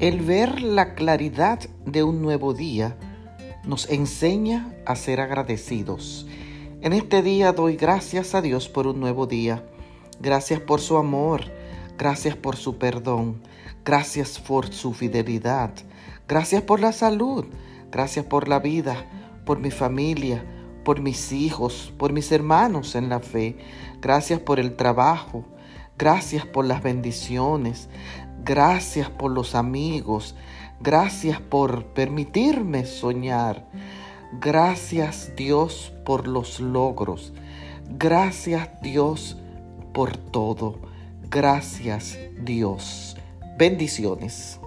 El ver la claridad de un nuevo día nos enseña a ser agradecidos. En este día doy gracias a Dios por un nuevo día. Gracias por su amor, gracias por su perdón, gracias por su fidelidad, gracias por la salud, gracias por la vida, por mi familia, por mis hijos, por mis hermanos en la fe. Gracias por el trabajo, gracias por las bendiciones, Gracias por los amigos. Gracias por permitirme soñar. Gracias Dios por los logros. Gracias Dios por todo. Gracias Dios. Bendiciones.